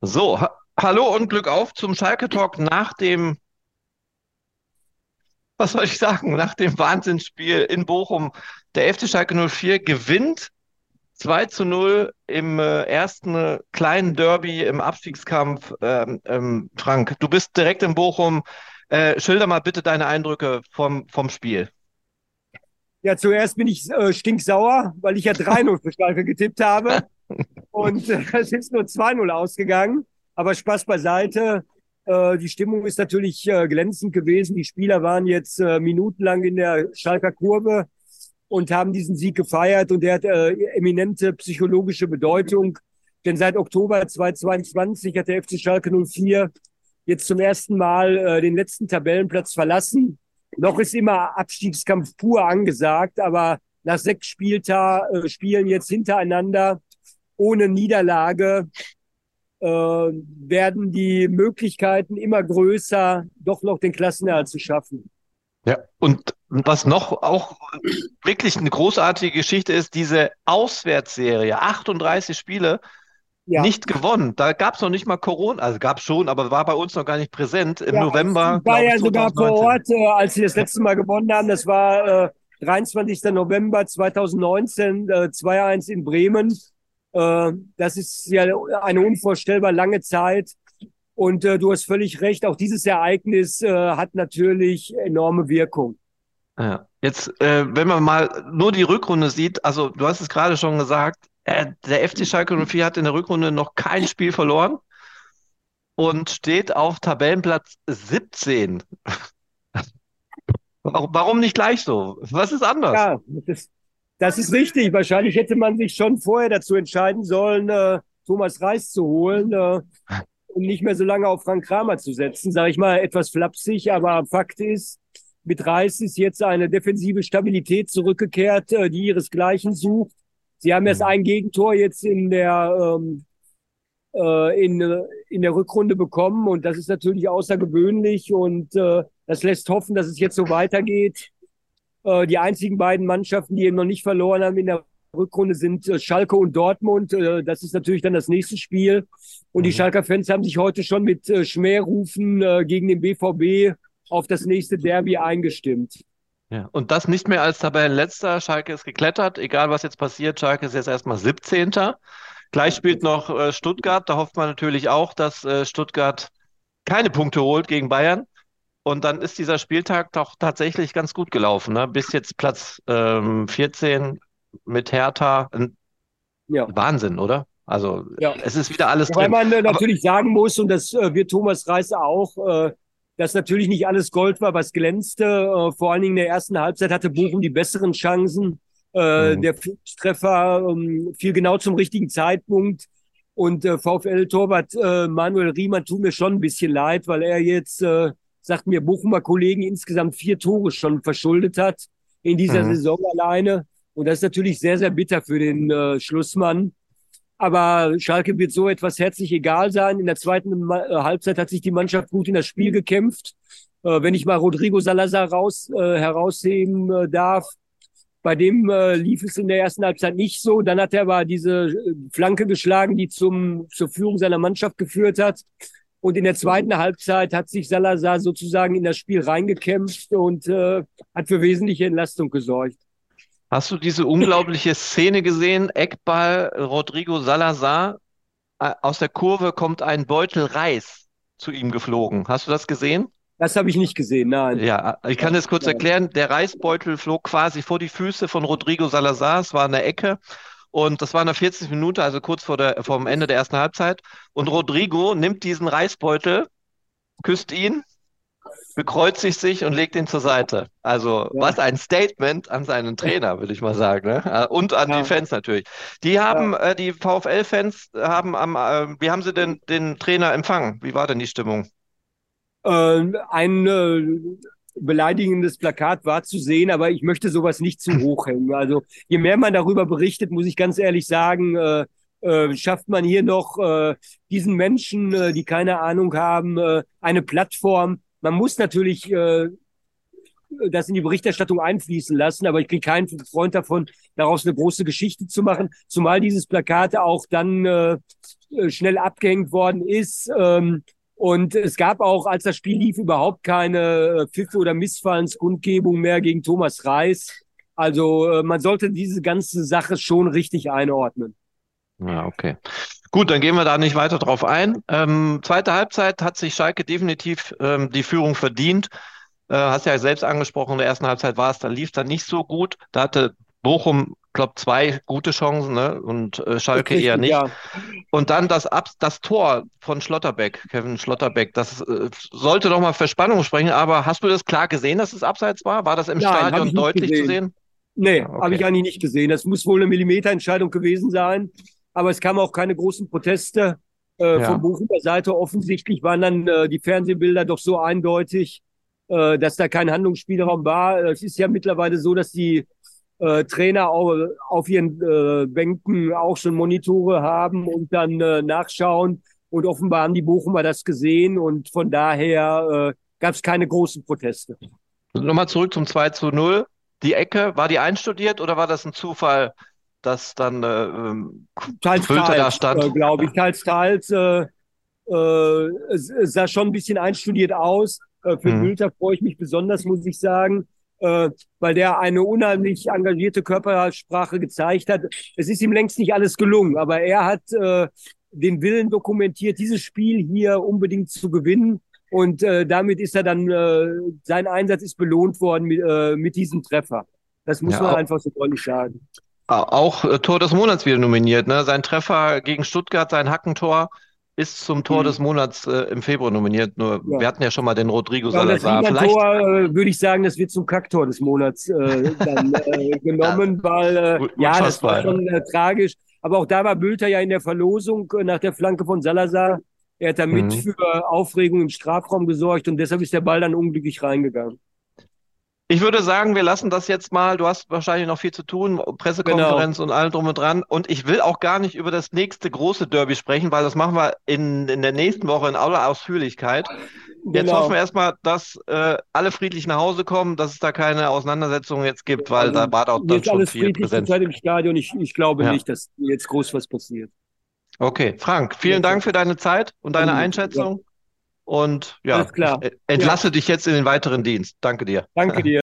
So, ha hallo und Glück auf zum Schalke Talk nach dem, was soll ich sagen, nach dem Wahnsinnsspiel in Bochum. Der FC Schalke 04 gewinnt 2 zu 0 im äh, ersten kleinen Derby im Abstiegskampf. Ähm, ähm, Frank, du bist direkt in Bochum. Äh, schilder mal bitte deine Eindrücke vom, vom Spiel. Ja, zuerst bin ich äh, stinksauer, weil ich ja 3-0 für Schalke getippt habe. Und äh, es ist nur 2-0 ausgegangen. Aber Spaß beiseite. Äh, die Stimmung ist natürlich äh, glänzend gewesen. Die Spieler waren jetzt äh, minutenlang in der Schalker Kurve und haben diesen Sieg gefeiert. Und der hat äh, eminente psychologische Bedeutung. Denn seit Oktober 2022 hat der FC Schalke 04 jetzt zum ersten Mal äh, den letzten Tabellenplatz verlassen. Noch ist immer Abstiegskampf pur angesagt, aber nach sechs Spielta äh, Spielen jetzt hintereinander ohne Niederlage äh, werden die Möglichkeiten immer größer, doch noch den Klassenerhalt zu schaffen. Ja, und was noch auch wirklich eine großartige Geschichte ist, diese Auswärtsserie, 38 Spiele, ja. nicht gewonnen. Da gab es noch nicht mal Corona, also gab es schon, aber war bei uns noch gar nicht präsent. Im ja, November. Ich war ja sogar vor Ort, äh, als sie das letzte Mal gewonnen haben. Das war äh, 23. November 2019, äh, 2-1 in Bremen. Äh, das ist ja eine unvorstellbar lange Zeit. Und äh, du hast völlig recht, auch dieses Ereignis äh, hat natürlich enorme Wirkung. Ja. Jetzt, äh, wenn man mal nur die Rückrunde sieht, also du hast es gerade schon gesagt, äh, der FC Schalke 04 hat in der Rückrunde noch kein Spiel verloren und steht auf Tabellenplatz 17. Warum nicht gleich so? Was ist anders? Ja, das ist, das ist richtig. Wahrscheinlich hätte man sich schon vorher dazu entscheiden sollen, äh, Thomas Reis zu holen äh, und nicht mehr so lange auf Frank Kramer zu setzen. Sage ich mal etwas flapsig, aber Fakt ist, mit Reis ist jetzt eine defensive Stabilität zurückgekehrt, äh, die ihresgleichen sucht. Sie haben erst mhm. ein Gegentor jetzt in der ähm, äh, in, in der Rückrunde bekommen und das ist natürlich außergewöhnlich und äh, das lässt hoffen, dass es jetzt so weitergeht. Äh, die einzigen beiden Mannschaften, die eben noch nicht verloren haben in der Rückrunde sind äh, Schalke und Dortmund. Äh, das ist natürlich dann das nächste Spiel. Und die mhm. Schalker Fans haben sich heute schon mit Schmährufen gegen den BVB auf das nächste Derby eingestimmt. Ja, und das nicht mehr als Tabellenletzter. Schalke ist geklettert, egal was jetzt passiert. Schalke ist jetzt erstmal 17. Gleich spielt noch Stuttgart. Da hofft man natürlich auch, dass Stuttgart keine Punkte holt gegen Bayern. Und dann ist dieser Spieltag doch tatsächlich ganz gut gelaufen. Ne? Bis jetzt Platz ähm, 14 mit Hertha. Ja. Wahnsinn, oder? Also ja. es ist wieder alles Weil drin. man äh, natürlich sagen muss, und das äh, wird Thomas Reis auch, äh, dass natürlich nicht alles Gold war, was glänzte. Äh, vor allen Dingen in der ersten Halbzeit hatte Bochum die besseren Chancen. Äh, mhm. Der Treffer ähm, fiel genau zum richtigen Zeitpunkt. Und äh, VfL-Torwart äh, Manuel Riemann tut mir schon ein bisschen leid, weil er jetzt äh, sagt mir Bochumer Kollegen, insgesamt vier Tore schon verschuldet hat in dieser mhm. Saison alleine. Und das ist natürlich sehr, sehr bitter für den äh, Schlussmann. Aber Schalke wird so etwas herzlich egal sein. In der zweiten äh, Halbzeit hat sich die Mannschaft gut in das Spiel gekämpft. Äh, wenn ich mal Rodrigo Salazar raus, äh, herausheben äh, darf, bei dem äh, lief es in der ersten Halbzeit nicht so. Dann hat er aber diese äh, Flanke geschlagen, die zum, zur Führung seiner Mannschaft geführt hat. Und in der zweiten Halbzeit hat sich Salazar sozusagen in das Spiel reingekämpft und äh, hat für wesentliche Entlastung gesorgt. Hast du diese unglaubliche Szene gesehen? Eckball, Rodrigo Salazar, äh, aus der Kurve kommt ein Beutel Reis zu ihm geflogen. Hast du das gesehen? Das habe ich nicht gesehen, nein. Ja, ich kann das kurz erklären. Der Reisbeutel flog quasi vor die Füße von Rodrigo Salazar. Es war eine Ecke und das war in der 40 Minute, also kurz vor, der, vor dem Ende der ersten Halbzeit. Und Rodrigo nimmt diesen Reisbeutel, küsst ihn, bekreuzigt sich und legt ihn zur Seite. Also, ja. was ein Statement an seinen Trainer, würde ich mal sagen. Ne? Äh, und an ja. die Fans natürlich. Die haben, ja. äh, die VfL-Fans haben am, äh, wie haben sie denn den Trainer empfangen? Wie war denn die Stimmung? Ähm, ein äh, beleidigendes Plakat war zu sehen, aber ich möchte sowas nicht zu hoch hängen. Also je mehr man darüber berichtet, muss ich ganz ehrlich sagen, äh, äh, schafft man hier noch äh, diesen Menschen, äh, die keine Ahnung haben, äh, eine Plattform. Man muss natürlich äh, das in die Berichterstattung einfließen lassen, aber ich bin kein Freund davon, daraus eine große Geschichte zu machen, zumal dieses Plakat auch dann äh, schnell abgehängt worden ist. Ähm, und es gab auch, als das Spiel lief, überhaupt keine äh, Pfiffe oder Missfallenskundgebung mehr gegen Thomas Reis. Also äh, man sollte diese ganze Sache schon richtig einordnen. Ja, okay. Gut, dann gehen wir da nicht weiter drauf ein. Ähm, zweite Halbzeit hat sich Schalke definitiv ähm, die Führung verdient. Äh, hast ja selbst angesprochen, in der ersten Halbzeit war es, da lief es dann nicht so gut. Da hatte Bochum, glaube zwei gute Chancen ne? und äh, Schalke eher nicht. Ja. Und dann das, Ab das Tor von Schlotterbeck, Kevin Schlotterbeck, das äh, sollte doch mal für Spannung sprechen, aber hast du das klar gesehen, dass es abseits war? War das im Nein, Stadion deutlich gesehen. zu sehen? Nee, okay. habe ich eigentlich nicht gesehen. Das muss wohl eine Millimeterentscheidung gewesen sein aber es kamen auch keine großen Proteste äh, ja. von Bochumer Seite. Offensichtlich waren dann äh, die Fernsehbilder doch so eindeutig, äh, dass da kein Handlungsspielraum war. Es ist ja mittlerweile so, dass die äh, Trainer auch, auf ihren äh, Bänken auch schon Monitore haben und dann äh, nachschauen. Und offenbar haben die Bochumer das gesehen und von daher äh, gab es keine großen Proteste. Nochmal zurück zum 2 zu 0. Die Ecke, war die einstudiert oder war das ein Zufall, dass dann äh, ähm, teils, teils, da stand. Äh, Glaube ich, teils, teils. Äh, äh, es, es, sah schon ein bisschen einstudiert aus. Äh, für mhm. Mülter freue ich mich besonders, muss ich sagen, äh, weil der eine unheimlich engagierte Körpersprache gezeigt hat. Es ist ihm längst nicht alles gelungen, aber er hat äh, den Willen dokumentiert, dieses Spiel hier unbedingt zu gewinnen. Und äh, damit ist er dann, äh, sein Einsatz ist belohnt worden mit, äh, mit diesem Treffer. Das muss ja, man einfach so deutlich sagen. Auch äh, Tor des Monats wieder nominiert. Ne? Sein Treffer gegen Stuttgart, sein Hackentor, ist zum Tor mhm. des Monats äh, im Februar nominiert. Nur ja. wir hatten ja schon mal den Rodrigo ja, Salazar. Das Vielleicht Tor äh, würde ich sagen, das wird zum Kacktor des Monats äh, dann äh, genommen, weil äh, ja, das war schon äh, tragisch. Aber auch da war Bülter ja in der Verlosung äh, nach der Flanke von Salazar. Er hat damit mhm. für Aufregung im Strafraum gesorgt und deshalb ist der Ball dann unglücklich reingegangen. Ich würde sagen, wir lassen das jetzt mal. Du hast wahrscheinlich noch viel zu tun, Pressekonferenz genau. und allem drum und dran. Und ich will auch gar nicht über das nächste große Derby sprechen, weil das machen wir in, in der nächsten Woche in aller Ausführlichkeit. Genau. Jetzt hoffen wir erstmal, dass äh, alle friedlich nach Hause kommen, dass es da keine Auseinandersetzungen jetzt gibt, weil also, da war auch dann schon alles viel friedlich Präsenz. im Stadion. Ich, ich glaube ja. nicht, dass jetzt groß was passiert. Okay, Frank, vielen ja. Dank für deine Zeit und deine Einschätzung. Und ja, entlasse ja. dich jetzt in den weiteren Dienst. Danke dir. Danke dir.